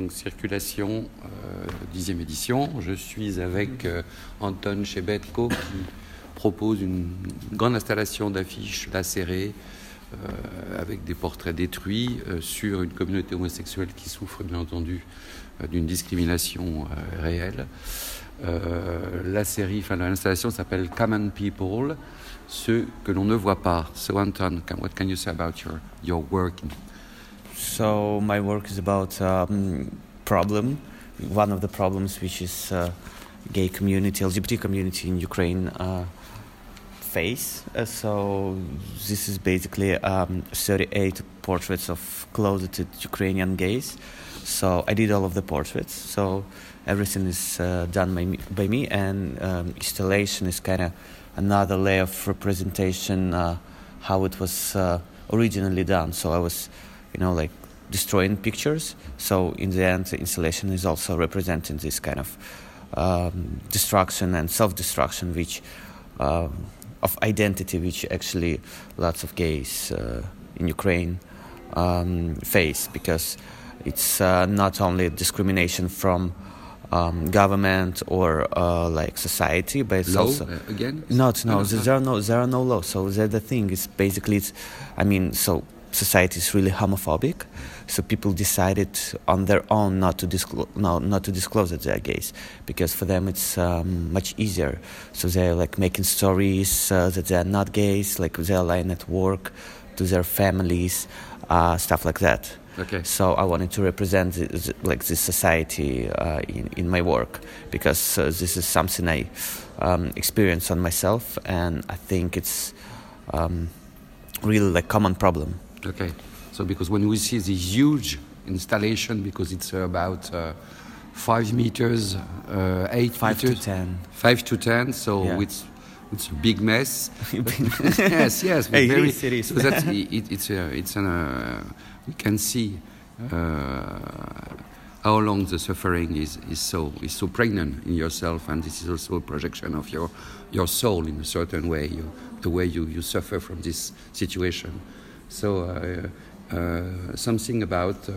donc Circulation, euh, dixième édition. Je suis avec euh, Anton Chebetko qui propose une grande installation d'affiches lacérées euh, avec des portraits détruits sur une communauté homosexuelle qui souffre bien entendu d'une discrimination réelle. la série, l'installation s'appelle Common People, ceux que l'on ne voit pas. So Anton, what can you say about your, your work So my work is about um, problem, one of the problems which is uh, gay community, LGBT community in Ukraine uh, face. Uh, so this is basically um, 38 portraits of closeted Ukrainian gays. So I did all of the portraits. So everything is uh, done by me, by me and um, installation is kind of another layer of representation uh, how it was uh, originally done. So I was you know, like destroying pictures. So in the end, the installation is also representing this kind of um, destruction and self-destruction, which um, of identity, which actually lots of gays uh, in Ukraine um, face, because it's uh, not only discrimination from um, government or uh, like society, but it's Law, also uh, again. Not no, there are no there are no laws. So the, the thing is basically, it's, I mean, so society is really homophobic. So people decided on their own not to disclose, no, not to disclose that they're gays, because for them it's um, much easier. So they're like making stories uh, that they're not gays, like they're lying at work to their families, uh, stuff like that. Okay. So I wanted to represent this, like this society uh, in in my work because uh, this is something I um, experience on myself, and I think it's um, really like common problem. Okay. So because when we see this huge installation, because it's about uh, five meters, uh, eight five meters, to ten, five to ten. So Yeah. it's it's a big mess. yes, yes. Hey, very, it is. So that's it, it's a, it's an uh, we can see uh, how long the suffering is, is so is so pregnant in yourself, and this is also a projection of your your soul in a certain way, you, the way you, you suffer from this situation. So uh, uh, something about uh,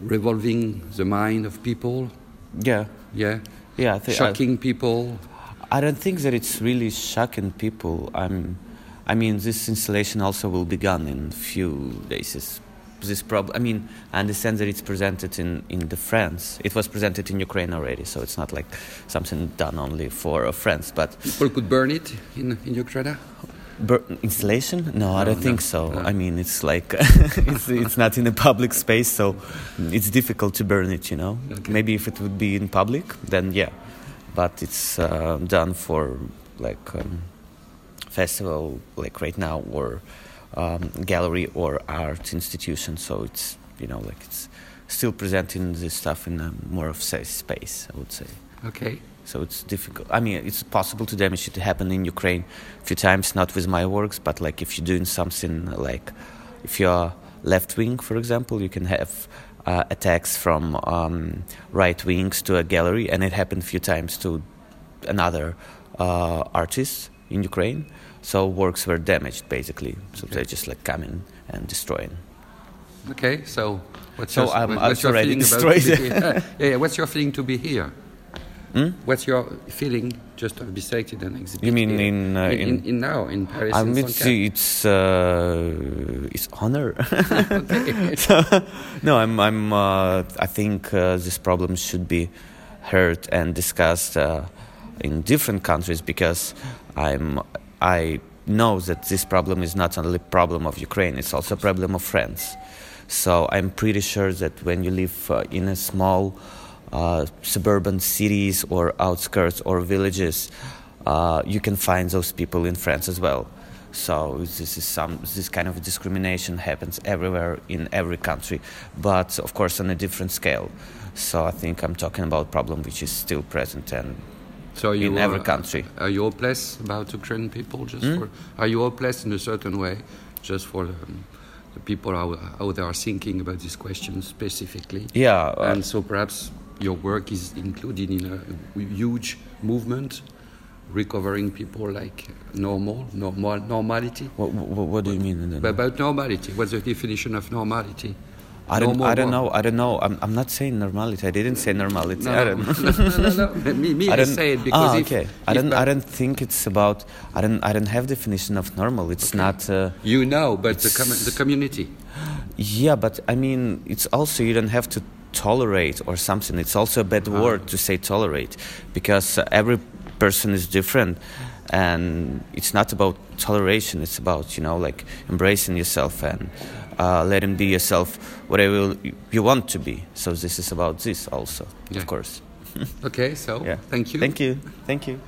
revolving the mind of people, yeah, yeah, yeah. I thi- I- shocking people. I don't think that it's really shocking people. I'm, I mean, this installation also will be gone in few days. This- problem. I mean, I understand that it's presented in in the France. It was presented in Ukraine already, so it's not like something done only for France. But People could burn it in, in Ukraine. Bur- installation? No, I don't no, think so. no. I mean, it's like it's it's not in a public space, so it's difficult to burn it. You know, Okay. maybe if it would be in public, then yeah. But it's uh, done for like um, festival, like right now, or um, gallery or art institution. So it's you know like it's still presenting this stuff in a more of safe space. I would say. Okay. So it's difficult. I mean, it's possible to damage it to happen in Ukraine a few times, not with my works, but like if you're doing something like if you're left wing, for example, you can have uh, attacks from um, right wings to a gallery, and it happened a few times to another uh, artist in Ukraine. So works were damaged basically. So they're just like coming and destroying. Okay. So what's So your, I'm what's your feeling about to be here? yeah, yeah. What's your feeling to be here? Hmm? What's your feeling just to be selected and exhibited? You mean in, uh, in, in, in- in now in Paris? I mean, it's it's, uh, it's honor. So, no, I'm I'm uh, I think uh, this problem should be heard and discussed uh, in different countries because I'm I know that this problem is not only a problem of Ukraine; it's also a problem of France. So I'm pretty sure that when you live uh, in a small uh, suburban cities or outskirts or villages, uh, you can find those people in France as well. So this is some this kind of discrimination happens everywhere in every country, but of course on a different scale. So I think I'm talking about problem which is still present and So you in every are- country. Are you hopeless about Ukrainian people? Just Hmm? for are you hopeless in a certain way, just for um, the people how, how they are thinking about these questions specifically? Yeah, uh, and so perhaps your work is included in a huge movement, recovering people like normal, normal normality. what, what, what do you mean? about normality, what's the definition of normality? I don't. I don't know. I don't know. I'm. I'm not saying normality. I didn't say normality. No, I don't. no, no, no, no. Me, me I, say it because ah, if, okay. I don't. I- I don't think it's about. I don't. I don't have definition of normal. It's not. Uh, you know, but the, com- the community. yeah, but I mean, it's also you don't have to tolerate or something. It's also a bad Ah. word to say tolerate because uh, every person is different, and it's not about toleration. It's about you know like embracing yourself and uh, letting be yourself whatever you want to be. So this is about this also, Yeah. of course. Okay, so Yeah. thank you. Thank you. Thank you.